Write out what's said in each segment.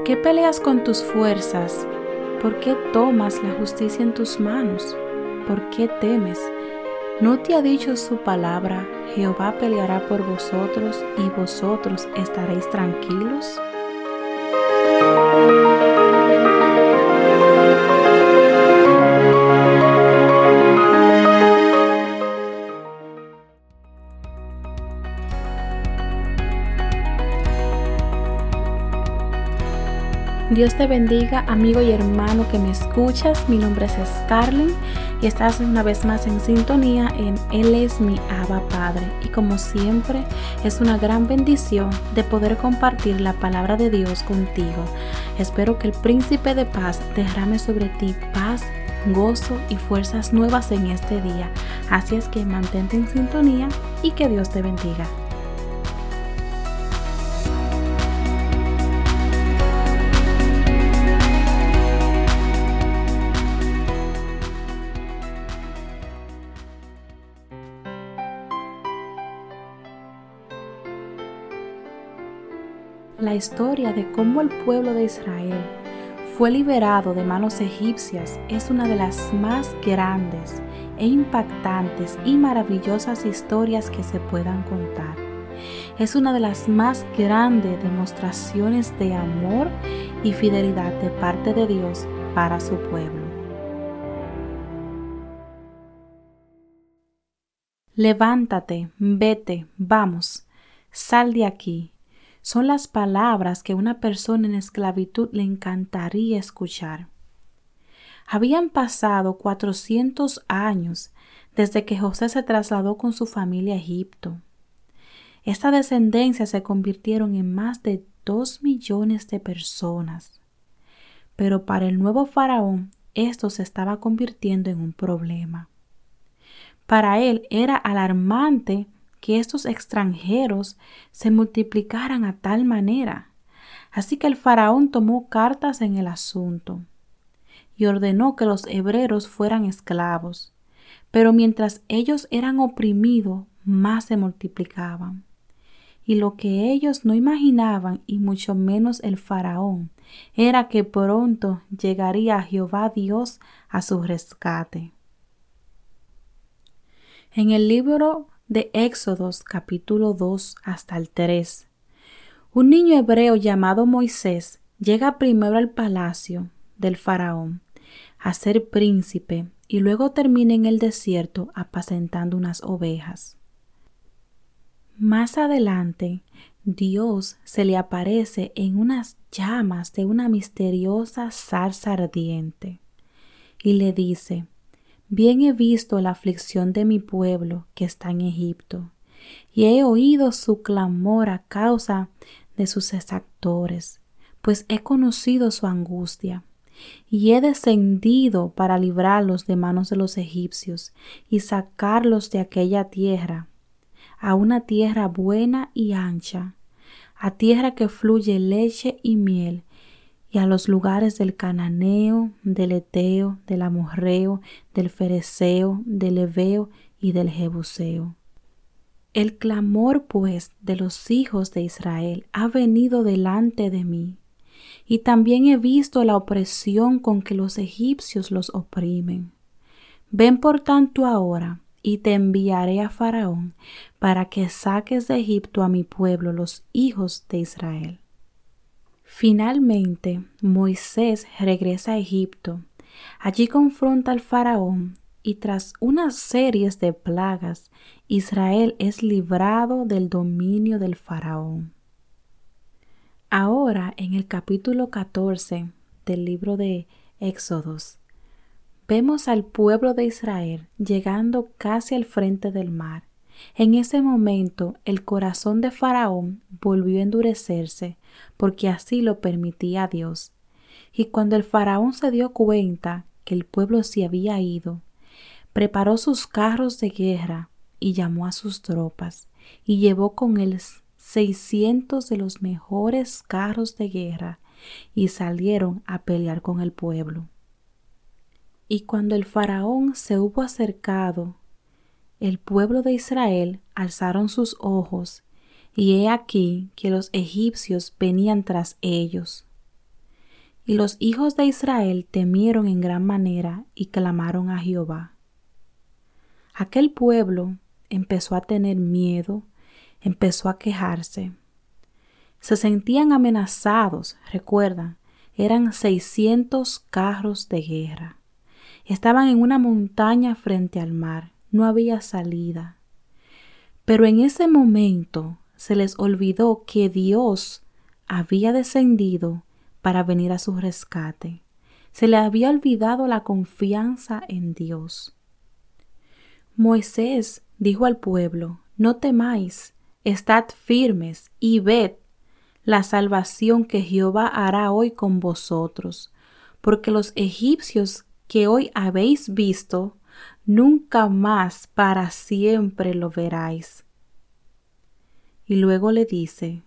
¿Por qué peleas con tus fuerzas? ¿Por qué tomas la justicia en tus manos? ¿Por qué temes? ¿No te ha dicho su palabra, Jehová peleará por vosotros y vosotros estaréis tranquilos? Dios te bendiga, amigo y hermano que me escuchas. Mi nombre es Scarlett y estás una vez más en sintonía en Él es mi Abba Padre. Y como siempre, es una gran bendición de poder compartir la palabra de Dios contigo. Espero que el príncipe de paz derrame sobre ti paz, gozo y fuerzas nuevas en este día. Así es que mantente en sintonía y que Dios te bendiga. La historia de cómo el pueblo de Israel fue liberado de manos egipcias es una de las más grandes e impactantes y maravillosas historias que se puedan contar. Es una de las más grandes demostraciones de amor y fidelidad de parte de Dios para su pueblo. Levántate, vete, vamos, sal de aquí, son las palabras que una persona en esclavitud le encantaría escuchar. Habían pasado cuatrocientos años desde que José se trasladó con su familia a Egipto. Esta descendencia se convirtieron en más de dos millones de personas. Pero para el nuevo faraón esto se estaba convirtiendo en un problema. Para él era alarmante que estos extranjeros se multiplicaran a tal manera. Así que el faraón tomó cartas en el asunto y ordenó que los hebreos fueran esclavos. Pero mientras ellos eran oprimidos, más se multiplicaban. Y lo que ellos no imaginaban, y mucho menos el faraón, era que pronto llegaría Jehová Dios a su rescate. En el libro de Éxodos capítulo 2 hasta el 3. Un niño hebreo llamado Moisés llega primero al palacio del faraón a ser príncipe y luego termina en el desierto apacentando unas ovejas. Más adelante, Dios se le aparece en unas llamas de una misteriosa zarza ardiente y le dice, Bien he visto la aflicción de mi pueblo que está en Egipto, y he oído su clamor a causa de sus exactores, pues he conocido su angustia, y he descendido para librarlos de manos de los egipcios y sacarlos de aquella tierra, a una tierra buena y ancha, a tierra que fluye leche y miel, y a los lugares del cananeo, del eteo, del amorreo, del fereceo, del eveo y del jebuseo. El clamor, pues, de los hijos de Israel ha venido delante de mí, y también he visto la opresión con que los egipcios los oprimen. Ven por tanto ahora, y te enviaré a Faraón, para que saques de Egipto a mi pueblo, los hijos de Israel. Finalmente, Moisés regresa a Egipto. Allí confronta al faraón y tras unas series de plagas, Israel es librado del dominio del faraón. Ahora, en el capítulo 14 del libro de Éxodos, vemos al pueblo de Israel llegando casi al frente del mar. En ese momento el corazón de Faraón volvió a endurecerse porque así lo permitía Dios. Y cuando el faraón se dio cuenta que el pueblo se había ido, preparó sus carros de guerra y llamó a sus tropas y llevó con él seiscientos de los mejores carros de guerra y salieron a pelear con el pueblo. Y cuando el faraón se hubo acercado, el pueblo de Israel alzaron sus ojos y he aquí que los egipcios venían tras ellos. Y los hijos de Israel temieron en gran manera y clamaron a Jehová. Aquel pueblo empezó a tener miedo, empezó a quejarse. Se sentían amenazados, recuerdan, eran seiscientos carros de guerra. Estaban en una montaña frente al mar, no había salida. Pero en ese momento se les olvidó que Dios había descendido para venir a su rescate. Se le había olvidado la confianza en Dios. Moisés dijo al pueblo, No temáis, estad firmes y ved la salvación que Jehová hará hoy con vosotros, porque los egipcios que hoy habéis visto, nunca más para siempre lo veráis. Y luego le dice,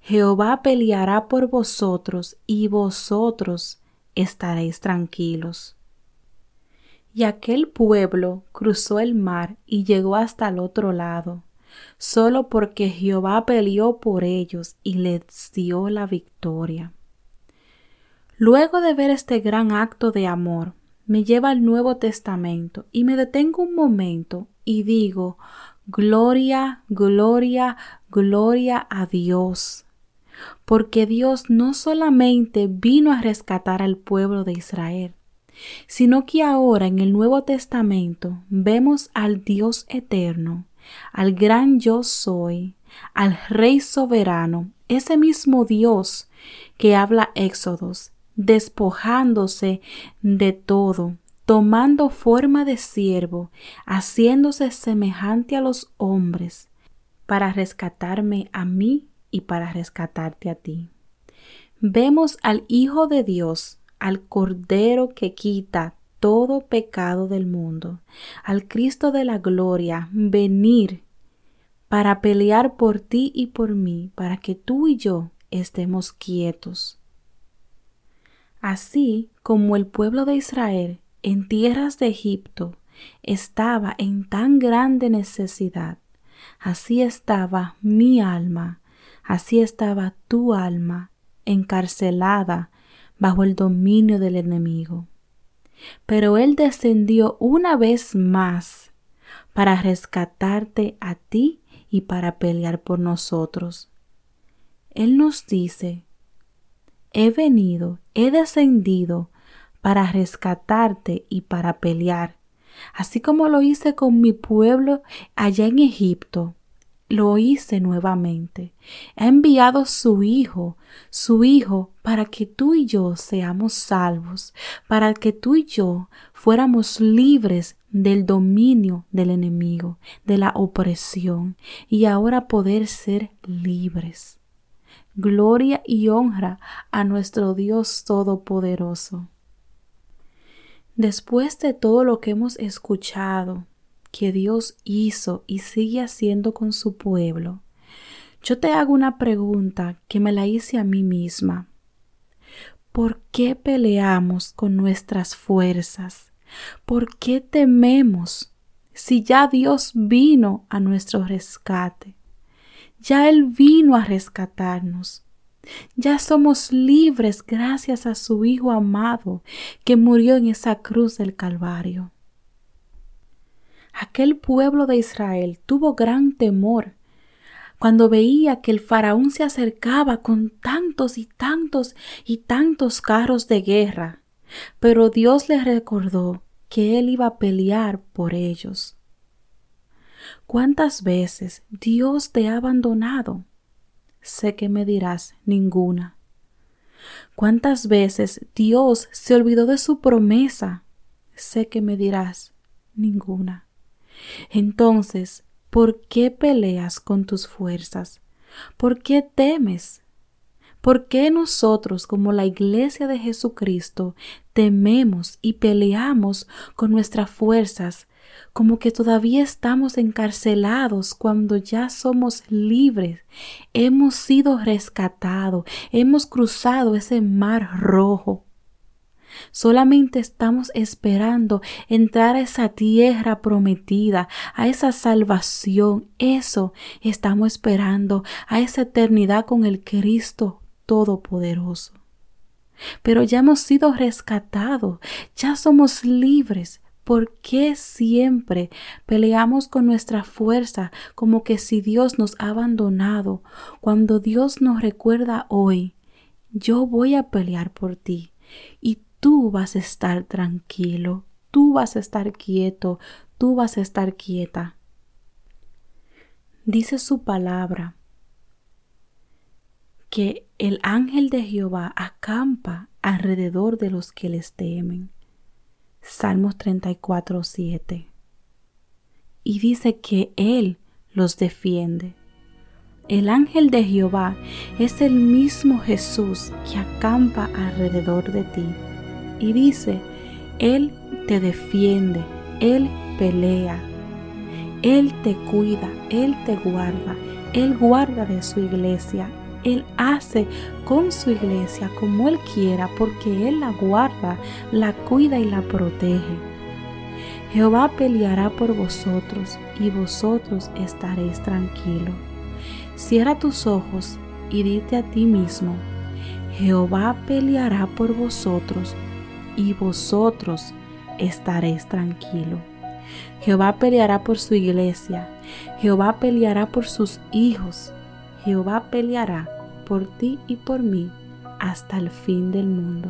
Jehová peleará por vosotros y vosotros estaréis tranquilos. Y aquel pueblo cruzó el mar y llegó hasta el otro lado, solo porque Jehová peleó por ellos y les dio la victoria. Luego de ver este gran acto de amor, me lleva al Nuevo Testamento y me detengo un momento y digo, Gloria, gloria, gloria a Dios porque Dios no solamente vino a rescatar al pueblo de Israel, sino que ahora en el Nuevo Testamento vemos al Dios eterno, al gran yo soy, al Rey soberano, ese mismo Dios que habla Éxodos, despojándose de todo, tomando forma de siervo, haciéndose semejante a los hombres, para rescatarme a mí y para rescatarte a ti. Vemos al Hijo de Dios, al Cordero que quita todo pecado del mundo, al Cristo de la gloria, venir para pelear por ti y por mí, para que tú y yo estemos quietos. Así como el pueblo de Israel en tierras de Egipto estaba en tan grande necesidad, así estaba mi alma Así estaba tu alma encarcelada bajo el dominio del enemigo. Pero Él descendió una vez más para rescatarte a ti y para pelear por nosotros. Él nos dice, he venido, he descendido para rescatarte y para pelear, así como lo hice con mi pueblo allá en Egipto lo hice nuevamente. Ha enviado su Hijo, su Hijo, para que tú y yo seamos salvos, para que tú y yo fuéramos libres del dominio del enemigo, de la opresión, y ahora poder ser libres. Gloria y honra a nuestro Dios Todopoderoso. Después de todo lo que hemos escuchado, que Dios hizo y sigue haciendo con su pueblo, yo te hago una pregunta que me la hice a mí misma. ¿Por qué peleamos con nuestras fuerzas? ¿Por qué tememos si ya Dios vino a nuestro rescate? Ya Él vino a rescatarnos. Ya somos libres gracias a su Hijo amado que murió en esa cruz del Calvario. Aquel pueblo de Israel tuvo gran temor cuando veía que el faraón se acercaba con tantos y tantos y tantos carros de guerra, pero Dios les recordó que él iba a pelear por ellos. ¿Cuántas veces Dios te ha abandonado? Sé que me dirás ninguna. ¿Cuántas veces Dios se olvidó de su promesa? Sé que me dirás ninguna. Entonces, ¿por qué peleas con tus fuerzas? ¿Por qué temes? ¿Por qué nosotros, como la Iglesia de Jesucristo, tememos y peleamos con nuestras fuerzas, como que todavía estamos encarcelados cuando ya somos libres, hemos sido rescatados, hemos cruzado ese mar rojo? Solamente estamos esperando entrar a esa tierra prometida, a esa salvación. Eso estamos esperando, a esa eternidad con el Cristo Todopoderoso. pero ya hemos sido rescatados, ya somos libres. ¿Por qué siempre peleamos con nuestra fuerza como que si Dios nos ha abandonado cuando Dios nos recuerda hoy, yo voy a pelear por ti y tú vas a estar tranquilo, tú vas a estar quieto, tú vas a estar quieta? Dice su palabra que el ángel de Jehová acampa alrededor de los que les temen. Salmos 34, 7. Y dice que Él los defiende. El ángel de Jehová es el mismo Jesús que acampa alrededor de ti. Y dice, Él te defiende, Él pelea, Él te cuida, Él te guarda, Él guarda de su iglesia, él hace con su iglesia como Él quiera porque Él la guarda, la cuida y la protege. Jehová peleará por vosotros y vosotros estaréis tranquilos. Cierra tus ojos y dite a ti mismo, Jehová peleará por vosotros y vosotros estaréis tranquilos. Jehová peleará por su iglesia, Jehová peleará por sus hijos, Jehová peleará por ti y por mí hasta el fin del mundo.